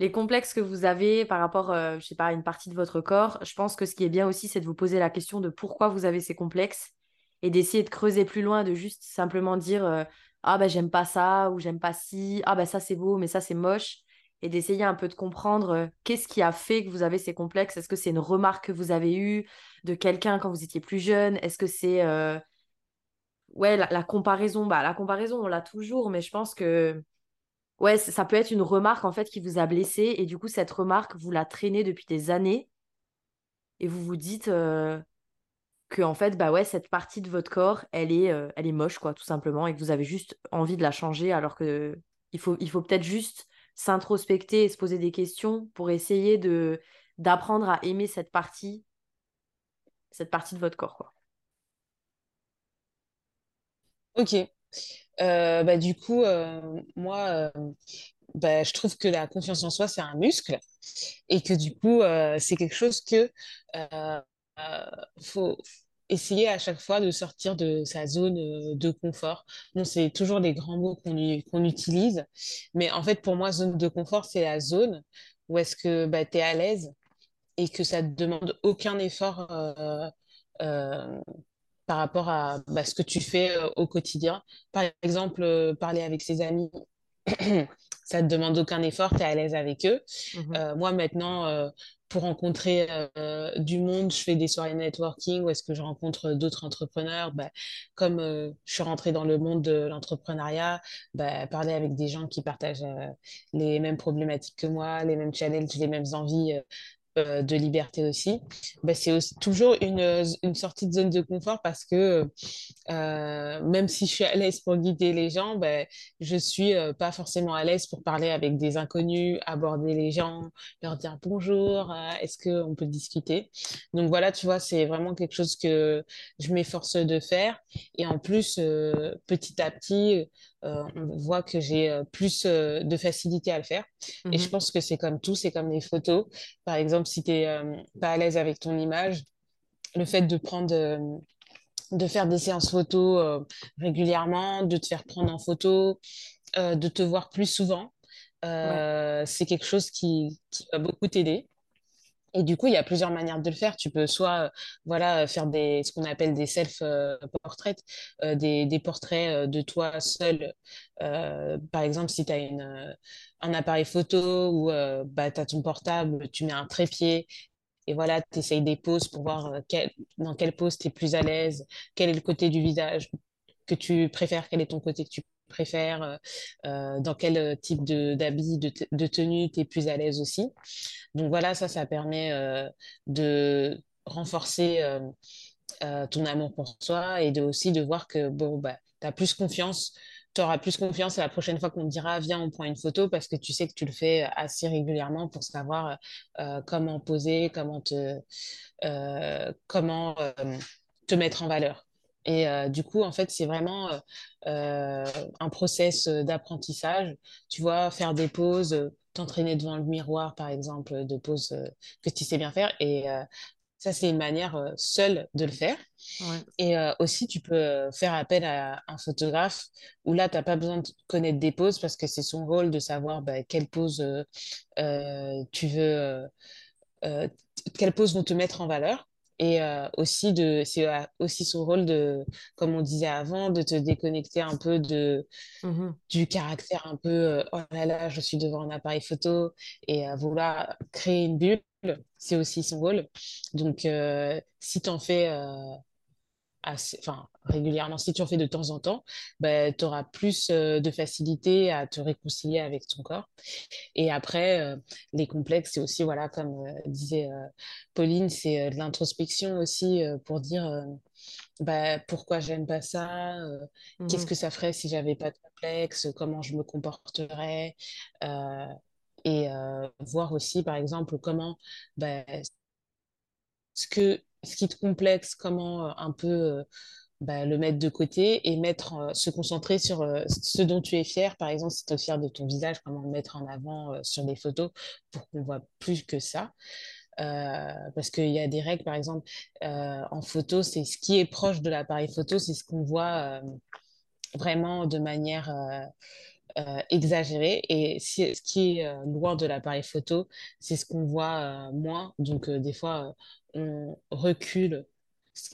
Speaker 1: Les complexes que vous avez par rapport, euh, je sais pas, à une partie de votre corps, je pense que ce qui est bien aussi, c'est de vous poser la question de pourquoi vous avez ces complexes et d'essayer de creuser plus loin, de juste simplement dire euh, ah ben j'aime pas ça ou j'aime pas ci, ah ben ça c'est beau mais ça c'est moche et d'essayer un peu de comprendre euh, qu'est-ce qui a fait que vous avez ces complexes? Est-ce que c'est une remarque que vous avez eue de quelqu'un quand vous étiez plus jeune? Est-ce que c'est euh, ouais la, comparaison? Bah la comparaison on l'a toujours, mais je pense que Ouais, ça peut être une remarque en fait qui vous a blessé et du coup cette remarque vous la traînez depuis des années et vous vous dites que en fait bah ouais cette partie de votre corps elle est euh, elle est moche quoi tout simplement et que vous avez juste envie de la changer alors que il faut il faut peut-être juste s'introspecter et se poser des questions pour essayer de d'apprendre à aimer cette partie cette partie de votre corps quoi.
Speaker 2: Ok. Euh, bah, du coup, euh, moi, bah, je trouve que la confiance en soi, c'est un muscle et que du coup, c'est quelque chose que faut essayer à chaque fois de sortir de sa zone euh, de confort. Bon, c'est toujours des grands mots qu'on utilise, mais en fait, pour moi, zone de confort, c'est la zone où est-ce que bah, tu es à l'aise et que ça ne demande aucun effort euh, euh, par rapport à bah, ce que tu fais euh, au quotidien. Par exemple, euh, parler avec ses amis, ça ne demande aucun effort, tu es à l'aise avec eux.
Speaker 1: Mhm.
Speaker 2: Euh, moi, maintenant, euh, pour rencontrer euh, du monde, je fais des soirées networking où est-ce que je rencontre d'autres entrepreneurs. Bah, comme euh, je suis rentrée dans le monde de l'entrepreneuriat, bah, parler avec des gens qui partagent euh, les mêmes problématiques que moi, les mêmes challenges, les mêmes envies. Euh, de liberté aussi, bah, c'est aussi toujours une, une sortie de zone de confort parce que euh, même si je suis à l'aise pour guider les gens, ben, je suis euh, pas forcément à l'aise pour parler avec des inconnus, aborder les gens, leur dire bonjour, est-ce qu'on peut discuter? Donc voilà, tu vois, c'est vraiment quelque chose que je m'efforce de faire. Et en plus, petit à petit, euh, on voit que j'ai euh, plus euh, de facilité à le faire. Et je
Speaker 1: Mhm.
Speaker 2: pense que c'est comme tout, c'est comme les photos. Par exemple, si tu n'es pas à l'aise avec ton image, le fait de prendre de faire des séances photo régulièrement, de te faire prendre en photo, de te voir plus souvent.
Speaker 1: Ouais.
Speaker 2: C'est quelque chose qui, qui va beaucoup t'aider. Et du coup, il y a plusieurs manières de le faire. Tu peux soit euh, voilà, faire des, ce qu'on appelle des self-portraits, euh, des, des portraits euh, de toi seul. Euh, par exemple, si tu as une, euh, un appareil photo ou euh, bah, tu as ton portable, tu mets un trépied et voilà, tu essayes des poses pour voir euh, quel- dans quelle pose tu es plus à l'aise, quel est le côté du visage que tu préfères, quel est ton côté que tu préfères, euh, euh, dans quel euh, type de d'habit, de, de tenue tu es plus à l'aise aussi. Donc voilà, ça, ça permet de renforcer ton amour pour soi et de aussi de voir que bon, bah, tu as plus confiance. Tu auras plus confiance la prochaine fois qu'on te dira viens, on prend une photo parce que tu sais que tu le fais assez régulièrement pour savoir comment poser, comment te, comment te mettre en valeur. Et euh, du coup, en fait, c'est vraiment euh, euh, un process d'apprentissage. Tu vois, faire des pauses, t'entraîner devant le miroir, par exemple, de poses euh, que tu sais bien faire. Et Ça, c'est une manière seule de le faire. Et aussi, tu peux faire appel à un photographe où là, tu n'as pas besoin de connaître des poses parce que c'est son rôle de savoir bah, quelle pose tu veux, quelles poses vont te mettre en valeur. Et aussi, de, c'est aussi son rôle de, comme on disait avant, de te déconnecter un peu de, mmh du caractère un peu oh là là, je suis devant un appareil photo et vouloir créer une bulle c'est aussi son rôle. Donc, euh, si tu en fais euh, enfin, régulièrement, si tu en fais de temps en temps, bah, tu auras plus euh, de facilité à te réconcilier avec ton corps. Et après, les complexes, c'est aussi, voilà, comme disait Pauline, c'est de l'introspection aussi pour dire bah, pourquoi j'aime pas ça, qu'est-ce mmh que ça ferait si j'avais pas de complexe, comment je me comporterais et euh, voir aussi, par exemple, comment bah, ce, que, ce qui te complexe, comment euh, un peu euh, bah, le mettre de côté et mettre, se concentrer sur ce dont tu es fier. Par exemple, si tu es fier de ton visage, comment le mettre en avant sur des photos pour qu'on voit plus que ça. parce qu'il y a des règles, par exemple, en photo, c'est ce qui est proche de l'appareil photo, c'est ce qu'on voit vraiment de manière euh, exagéré. Et ce qui est euh, loin de l'appareil photo, c'est ce qu'on voit euh, moins. Donc, des fois, on recule.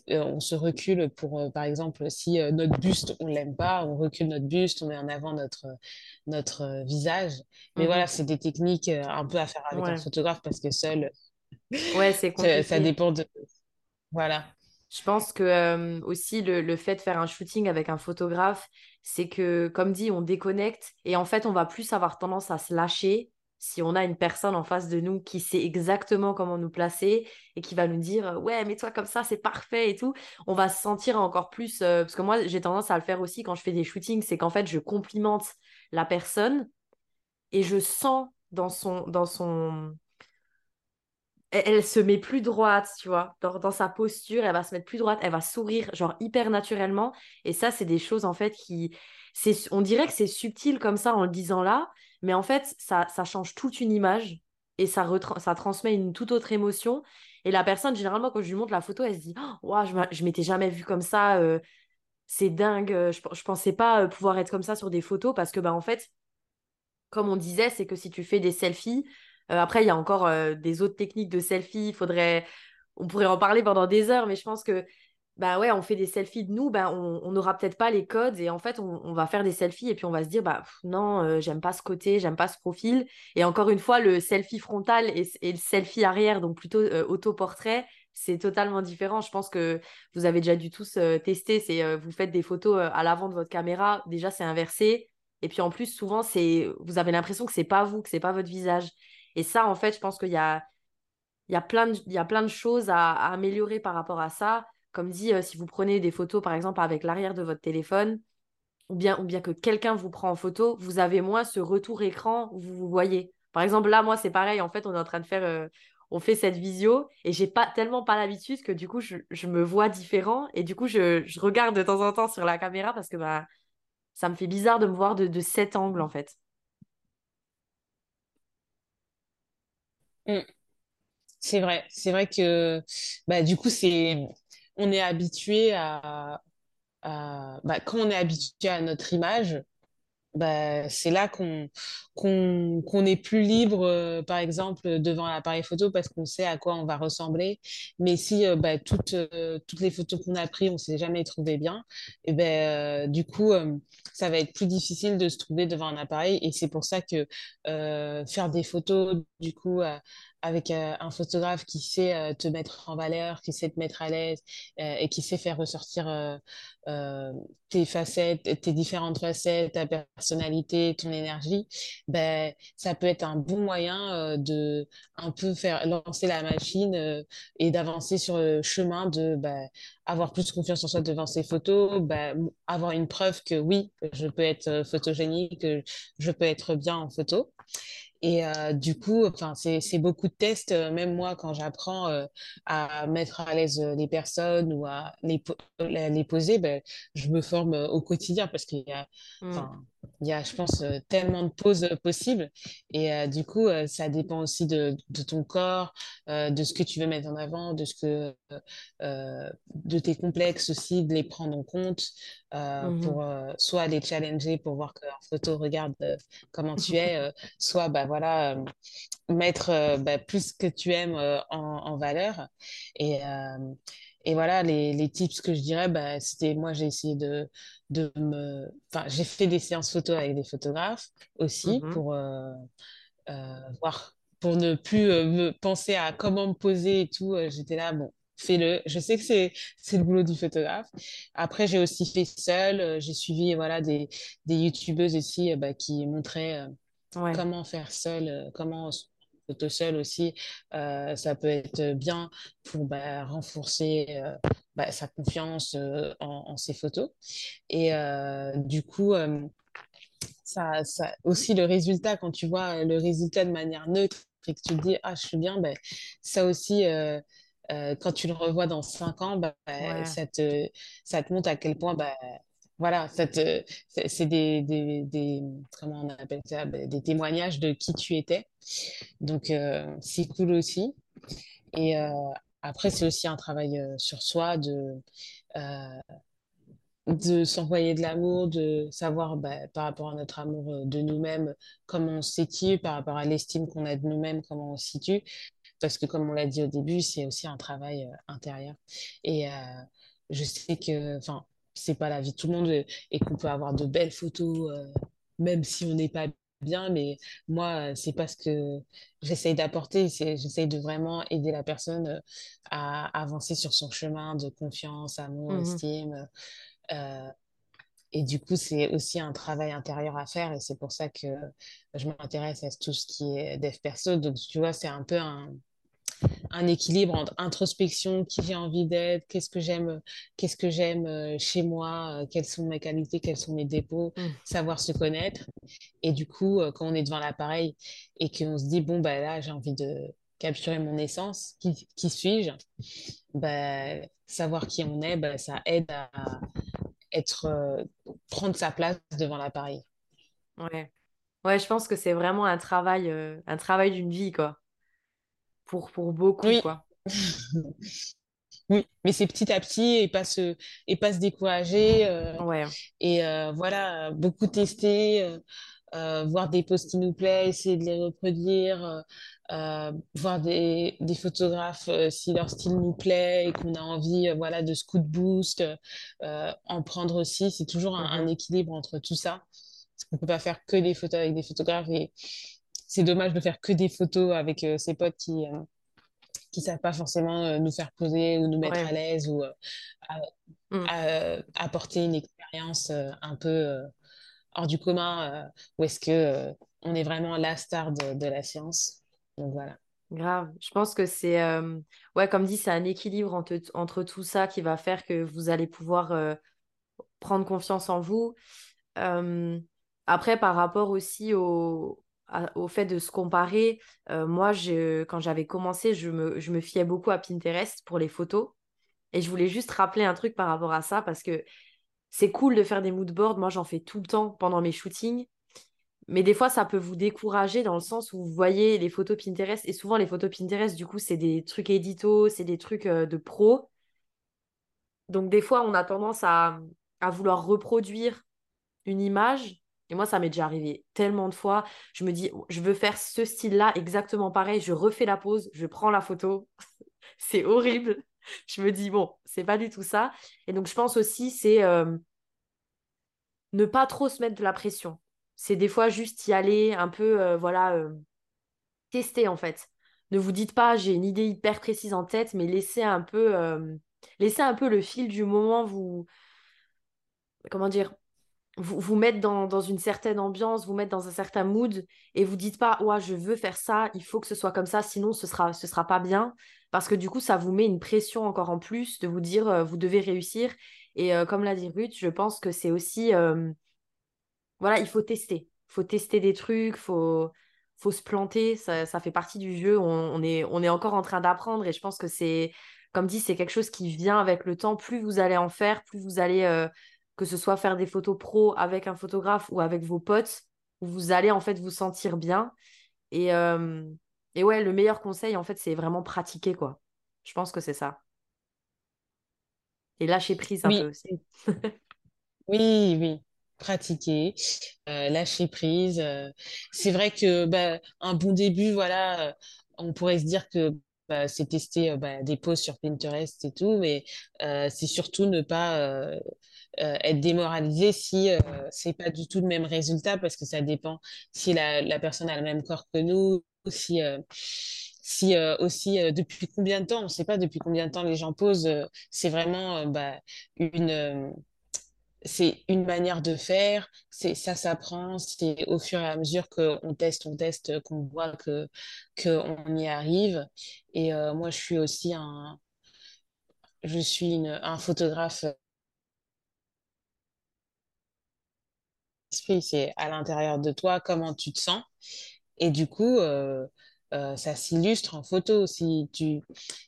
Speaker 2: On se recule pour, par exemple, si notre buste, on l'aime pas, on recule notre buste, on met en avant notre, notre visage. Mais mhm. voilà, c'est des techniques un peu à faire avec un photographe parce que seul,
Speaker 1: ouais, c'est ça,
Speaker 2: ça dépend de. Voilà.
Speaker 1: Je pense que euh, aussi le, le, fait de faire un shooting avec un photographe, c'est que, comme dit, on déconnecte et en fait, on va plus avoir tendance à se lâcher si on a une personne en face de nous qui sait exactement comment nous placer et qui va nous dire ouais mais toi comme ça c'est parfait et tout on va se sentir encore plus euh, parce que moi j'ai tendance à le faire aussi quand je fais des shootings c'est qu'en fait je complimente la personne et je sens dans son dans son elle, se met plus droite, tu vois, dans, sa posture, elle va se mettre plus droite, elle va sourire, genre hyper naturellement. Et ça, c'est des choses, en fait, qui. On dirait que c'est subtil comme ça en le disant là, mais en fait, ça, ça change toute une image et ça, ça transmet une toute autre émotion. Et la personne, généralement, quand je lui montre la photo, elle se dit oh, je, je m'étais jamais vue comme ça, euh, c'est dingue, je, je pensais pas euh, pouvoir être comme ça sur des photos parce que, bah, en fait, comme on disait, c'est que si tu fais des selfies, euh, après, il y a encore euh, des autres techniques de selfie. Faudrait... On pourrait en parler pendant des heures, mais je pense que bah ouais, on fait des selfies de nous, bah on n'aura peut-être pas les codes et en fait, on, va faire des selfies et puis on va se dire, bah non, euh, j'aime pas ce côté, j'aime pas ce profil. Et encore une fois, le selfie frontal et, le selfie arrière, donc plutôt autoportrait, c'est totalement différent. Je pense que vous avez déjà dû tous tester. C'est vous faites des photos à l'avant de votre caméra. Déjà, c'est inversé. Et puis en plus, souvent, c'est vous avez l'impression que c'est pas vous, que c'est pas votre visage. Et ça, en fait, je pense qu'il y a, il y, a plein de, il y a plein de choses à, améliorer par rapport à ça. Comme dit, euh, si vous prenez des photos, par exemple, avec l'arrière de votre téléphone, ou bien, que quelqu'un vous prend en photo, vous avez moins ce retour écran où vous vous voyez. Par exemple, là, moi, c'est pareil. En fait, on est en train de faire, euh, on fait cette visio et j'ai pas tellement pas l'habitude que du coup, je, me vois différent et du coup, je, regarde de temps en temps sur la caméra parce que bah, ça me fait bizarre de me voir de, cet angle, en fait.
Speaker 2: Mm. C'est vrai, c'est vrai que bah, du coup, c'est, on est habitué à, bah, quand on est habitué à notre image, bah, c'est là qu'on qu'on est plus libre, euh, par exemple, devant l'appareil photo parce qu'on sait à quoi on va ressembler. Mais si euh, bah, toutes, euh, toutes les photos qu'on a prises, on ne s'est jamais trouvé bien, et ben, du coup, ça va être plus difficile de se trouver devant un appareil. Et c'est pour ça que faire des photos, du coup, avec un photographe qui sait te mettre en valeur, qui sait te mettre à l'aise et qui sait faire ressortir tes facettes, tes différentes facettes, ta personnalité, ton énergie, ben, ça peut être un bon moyen de un peu faire lancer la machine et d'avancer sur le chemin de ben, avoir plus confiance en soi devant ses photos, ben, avoir une preuve que oui, je peux être photogénique, que je peux être bien en photo. Et du coup, enfin, c'est beaucoup de tests. Même moi, quand j'apprends à mettre à l'aise les personnes ou à les, les poser, ben, je me forme au quotidien parce qu'il y a, mmh. Il y a, je pense, tellement de pauses possibles. Et du coup, ça dépend aussi de, de ton corps, de ce que tu veux mettre en avant, de ce que, de tes complexes aussi, de les prendre en compte mmh pour soit les challenger pour voir qu'en photo, regarde comment tu es, soit, bah, voilà, euh, mettre euh, bah, plus que tu aimes euh, en, valeur. Et, et voilà, les, les, tips que je dirais, bah, c'était moi, j'ai essayé de, de me. Enfin, j'ai fait des séances photo avec des photographes aussi mmh pour voir, pour ne plus me penser à comment me poser et tout. J'étais là, bon, fais-le. Je sais que c'est, c'est le boulot du photographe. Après, j'ai aussi fait seul. J'ai suivi voilà, des, des youtubeuses aussi bah, qui montraient Comment faire seul, euh, comment photo seul aussi, euh, ça peut être bien pour bah, renforcer euh, bah, sa confiance en, ses photos. Et du coup, ça, ça, aussi le résultat, quand tu vois le résultat de manière neutre et que tu te dis, ah, je suis bien, ben, ça aussi, quand tu le revois dans cinq ans, bah, ça, te, ça te montre à quel point voilà, c'est des, des, comment on appelle ça, ben, des témoignages de qui tu étais. Donc, euh, c'est cool aussi. Et euh, après, c'est aussi un travail euh, sur soi de, de s'envoyer de l'amour, de savoir ben, par rapport à notre amour de nous-mêmes, comment on se situe, par rapport à l'estime qu'on a de nous-mêmes, comment on se situe. Parce que, comme on l'a dit au début, c'est aussi un travail intérieur. Et je sais que, enfin, c'est pas la vie de tout le monde et, qu'on peut avoir de belles photos, euh, même si on n'est pas bien. Mais moi, c'est pas ce que j'essaye d'apporter. J'essaye de vraiment aider la personne euh, à avancer sur son chemin de confiance, amour, mmh estime. Euh, et du coup, c'est aussi un travail intérieur à faire. Et c'est pour ça que je m'intéresse à tout ce qui est dev perso. Donc, tu vois, c'est un peu un, un équilibre entre introspection, qui j'ai envie d'être, qu'est-ce que j'aime, qu'est-ce que j'aime euh, chez moi, euh, quelles sont mes qualités, quels sont mes dépôts, mm. savoir se connaître. Et du coup, euh, quand on est devant l'appareil et qu'on se dit bon bah là j'ai envie de capturer mon essence, qui, qui suis-je, bah, savoir qui on est, bah, ça aide à être prendre sa place devant l'appareil.
Speaker 1: Ouais. Ouais, je pense que c'est vraiment un travail, un travail d'une vie, quoi pour, pour beaucoup,
Speaker 2: oui.
Speaker 1: quoi.
Speaker 2: oui, mais c'est petit à petit et pas se, et pas se décourager. Euh,
Speaker 1: ouais.
Speaker 2: Et euh, voilà, beaucoup tester, euh, voir des posts qui nous plaisent, essayer de les reproduire, voir des, des photographes si leur style nous plaît et qu'on a envie voilà, de ce coup de boost, en prendre aussi. C'est toujours un, un, mm-hmm. équilibre entre tout ça. Parce qu'on ne peut pas faire que des photos avec des photographes et c'est dommage de faire que des photos avec euh, ses potes qui ne euh, savent pas forcément euh, nous faire poser ou nous mettre à l'aise ou mm. apporter une expérience un peu hors du commun ou est-ce que on est vraiment la star de, la science? Donc voilà
Speaker 1: Grave. Je pense que c'est, ouais, comme dit, c'est un équilibre entre, entre, tout ça qui va faire que vous allez pouvoir prendre confiance en vous. après, par rapport aussi au, au fait de se comparer, euh, moi, quand j'avais commencé, je me, je fiais beaucoup à Pinterest pour les photos. Et je voulais juste rappeler un truc par rapport à ça parce que c'est cool de faire des moodboards. Moi, j'en fais tout le temps pendant mes shootings. Mais des fois, ça peut vous décourager dans le sens où vous voyez les photos Pinterest. Et souvent, les photos Pinterest, du coup, c'est des trucs édito, c'est des trucs euh, de pro. Donc, des fois, on a tendance à, à vouloir reproduire une image et moi, ça m'est déjà arrivé tellement de fois. Je me dis, je veux faire ce style-là exactement pareil. Je refais la pose, je prends la photo. c'est horrible. Je me dis, bon, c'est pas du tout ça. Et donc, je pense aussi, c'est euh, ne pas trop se mettre de la pression. C'est des fois juste y aller, un peu, euh, voilà, euh, tester en fait. Ne vous dites pas, j'ai une idée hyper précise en tête, mais laissez un peu, laissez un peu le fil du moment, vous, comment dire, vous, vous mettre dans, une certaine ambiance, vous mettre dans un certain mood et vous dites pas ouais je veux faire ça, il faut que ce soit comme ça, sinon ce sera ce sera pas bien parce que du coup ça vous met une pression encore en plus de vous dire euh, vous devez réussir et euh, comme l'a dit Ruth, je pense que c'est aussi euh, voilà il faut tester, faut tester des trucs, faut faut se planter, ça, ça fait partie du jeu. On, est, on est encore en train d'apprendre et je pense que c'est, comme dit, c'est quelque chose qui vient avec le temps. Plus vous allez en faire, plus vous allez, que ce soit faire des photos pro avec un photographe ou avec vos potes, vous allez en fait vous sentir bien. Et, euh, et ouais, le meilleur conseil, en fait, c'est vraiment pratiquer, quoi. Je pense que c'est ça. Et lâcher prise un
Speaker 2: Oui,
Speaker 1: peu aussi.
Speaker 2: oui, oui. Pratiquer, euh, lâcher prise. euh. C'est vrai que bah, un bon début, voilà, euh, on pourrait se dire que bah, c'est tester bah, des posts sur Pinterest et tout, mais c'est surtout ne pas euh, être démoralisé si euh, c'est pas du tout le même résultat parce que ça dépend si la, la personne a le même corps que nous, si, euh, si euh, aussi depuis combien de temps, on ne sait pas depuis combien de temps les gens posent, c'est vraiment bah, une, c'est une manière de faire, c'est ça s'apprend, c'est au fur et à mesure qu'on teste, on teste, qu'on voit que qu'on y arrive. Et moi, je suis aussi un, je suis une, un photographe esprit, c'est à l'intérieur de toi, comment tu te sens. Et du coup, euh, euh, ça s'illustre en photo. Si tu,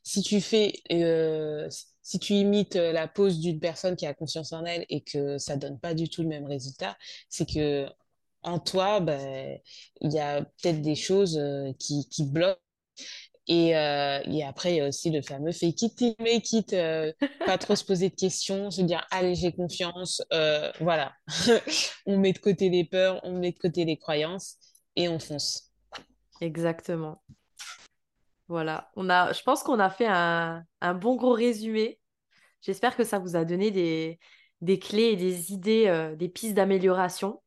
Speaker 2: si tu fais, euh, si tu imites la pose d'une personne qui a confiance en elle et que ça donne pas du tout le même résultat, c'est que en toi, ben, il y a peut-être des choses qui, qui bloquent. Et, euh, et après, il y a aussi le fameux fake it till make it, euh, pas trop se poser de questions, se dire, allez, j'ai confiance, euh, voilà. On met de côté les peurs, on met de côté les croyances et on fonce.
Speaker 1: Exactement. Voilà. On a, je pense qu'on a fait un, un bon gros résumé. J'espère que ça vous a donné des, des clés et des idées, euh, des pistes d'amélioration.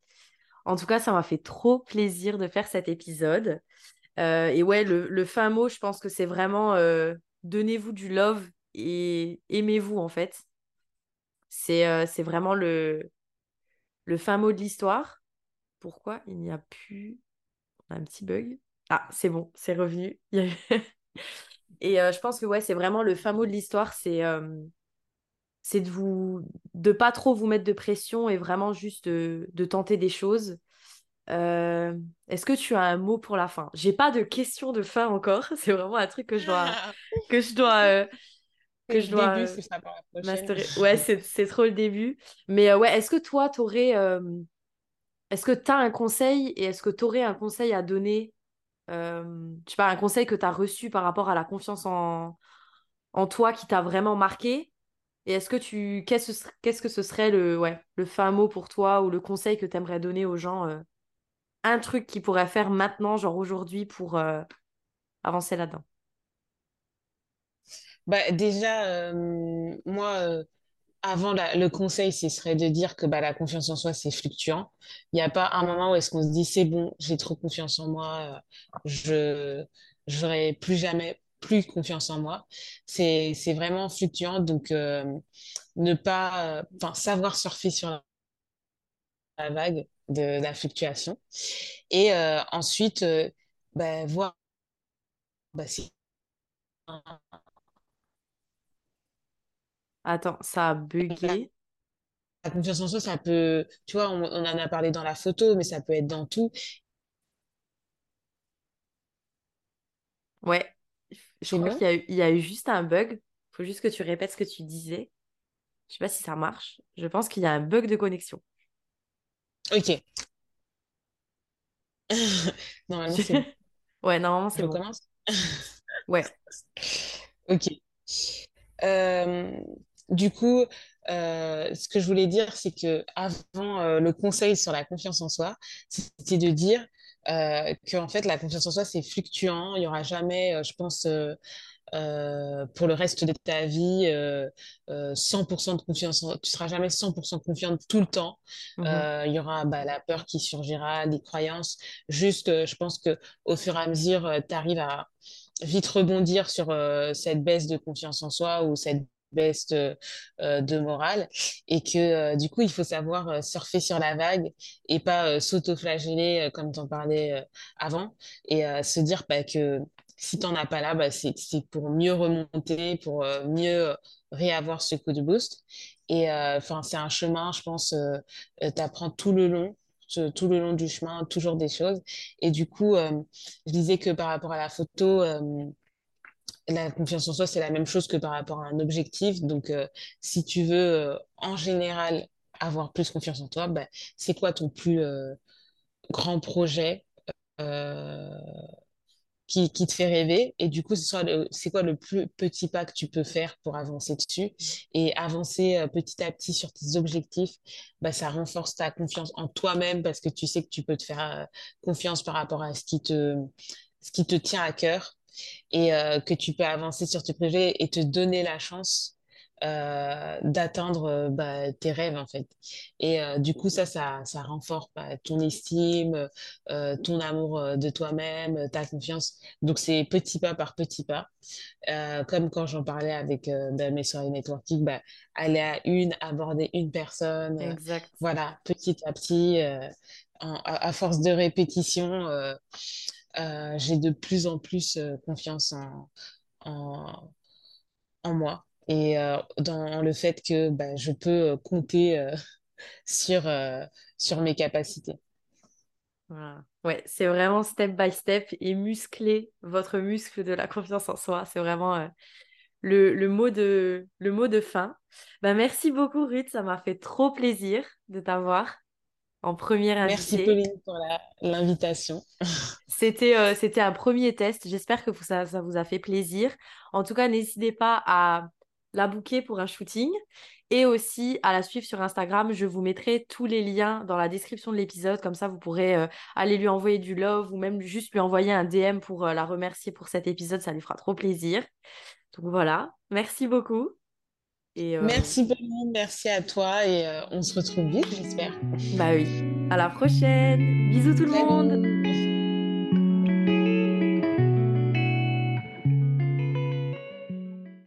Speaker 1: En tout cas, ça m'a fait trop plaisir de faire cet épisode. Euh, et ouais, le, fin mot, je pense que c'est vraiment euh, donnez-vous du love et aimez-vous en fait. C'est euh, c'est vraiment le, le fin mot de l'histoire. Pourquoi il n'y a plus... Un petit bug. Ah, c'est bon, c'est revenu. Et je pense que ouais, c'est vraiment le fin mot de l'histoire, c'est de vous de pas trop vous mettre de pression et vraiment juste de tenter des choses. Euh, est-ce que tu as un mot pour la fin? J'ai pas de question de fin encore. C'est vraiment un truc que je dois que je dois euh, que je dois
Speaker 2: début,
Speaker 1: euh, masterer. Ouais, c'est c'est trop le début. Mais euh, ouais, est-ce que toi t'aurais est-ce que tu as un conseil et est-ce que tu aurais un conseil à donner je sais pas, un conseil que tu as reçu par rapport à la confiance en, en toi qui t'a vraiment marqué? Et est-ce que tu qu'est-ce que ce- qu'est-ce que ce serait le ouais, le fin mot pour toi ou le conseil que tu aimerais donner aux gens euh, un truc qu'ils pourraient faire maintenant, genre aujourd'hui, pour euh, avancer là-dedans.
Speaker 2: Bah, déjà, euh, moi, euh, avant le conseil, ce serait de dire que bah, la confiance en soi, c'est fluctuant. Il n'y a pas un moment où est-ce qu'on se dit, c'est bon, j'ai trop confiance en moi, je j'aurai plus jamais plus confiance en moi. C'est, vraiment fluctuant. Donc, ne pas, savoir surfer sur la vague de, la fluctuation. Et euh, ensuite, euh, bah, voir bah, si
Speaker 1: Attends, ça a bugué.
Speaker 2: la confiance en soi, ça peut, tu vois, on, on en a parlé dans la photo, mais ça peut être dans tout.
Speaker 1: Ouais, je crois qu'il y a eu, il y a eu juste un bug. Faut juste que tu répètes ce que tu disais. Je sais pas si ça marche. Je pense qu'il y a un bug de connexion.
Speaker 2: Ok. Normalement, c'est bon.
Speaker 1: Ouais, normalement c'est bon.
Speaker 2: recommence?
Speaker 1: Ouais.
Speaker 2: Ok. Euh, du coup, euh, ce que je voulais dire, c'est que avant euh, le conseil sur la confiance en soi, c'était de dire que en fait la confiance en soi c'est fluctuant. Il y aura jamais, je pense, euh, euh, pour le reste de ta vie, euh, euh, 100% de confiance. En... Tu seras jamais 100% confiante tout le temps.
Speaker 1: Mhm.
Speaker 2: Euh, il y aura bah, la peur qui surgira, des croyances. Juste, euh, je pense que au fur et à mesure, tu arrives à vite rebondir sur euh, cette baisse de confiance en soi ou cette baisse de, euh, de morale et que euh, du coup il faut savoir euh, surfer sur la vague et pas euh, s'auto-flageller euh, comme t'en parlais euh, avant et euh, se dire bah, que si t'en as pas là bah, c'est pour mieux remonter pour euh, mieux euh, réavoir ce coup de boost et euh, enfin c'est un chemin je pense euh, t'apprends tout le long tout le long du chemin, toujours des choses. Et du coup, je disais que par rapport à la photo, la confiance en soi, c'est la même chose que par rapport à un objectif. Donc, si tu veux, en général, avoir plus confiance en toi, bah, c'est quoi ton plus grand projet qui, te fait rêver. Et du coup, c'est quoi le plus petit pas que tu peux faire pour avancer dessus? Et avancer euh, petit à petit sur tes objectifs. Bah, ça renforce ta confiance en toi-même parce que tu sais que tu peux te faire euh, confiance par rapport à ce qui te, ce qui te tient à cœur et euh, que tu peux avancer sur tes projets et te donner la chance euh, d'atteindre euh, bah, tes rêves en fait. Et euh, du coup ça, ça, ça renforce bah, ton estime, ton amour de toi-même, ta confiance. Donc c'est petit pas par petit pas. comme quand j'en parlais avec bah, mes soirées networking, aller à une, aborder une personne.
Speaker 1: Exact.
Speaker 2: voilà, petit à petit, à, force de répétition, j'ai de plus en plus confiance en, en, en moi et euh, dans le fait que bah, je peux euh, compter euh, sur, sur mes capacités.
Speaker 1: Ouais, c'est vraiment step by step et muscler votre muscle de la confiance en soi. C'est vraiment le, le, mot de, le mot de fin. Bah, merci beaucoup, Ruth. Ça m'a fait trop plaisir de t'avoir en première invitée.
Speaker 2: Merci, Pauline, pour l'invitation.
Speaker 1: C'était c'était un premier test. J'espère que ça, ça vous a fait plaisir. En tout cas, n'hésitez pas à la booker pour un shooting et aussi à la suivre sur Instagram. Je vous mettrai tous les liens dans la description de l'épisode. Comme ça, vous pourrez euh, aller lui envoyer du love ou même juste lui envoyer un DM pour euh, la remercier pour cet épisode. Ça lui fera trop plaisir. Donc voilà, merci beaucoup.
Speaker 2: Et euh, Merci beaucoup, merci à toi et on se retrouve vite, j'espère.
Speaker 1: Bah oui, à la prochaine. Bisous tout le monde.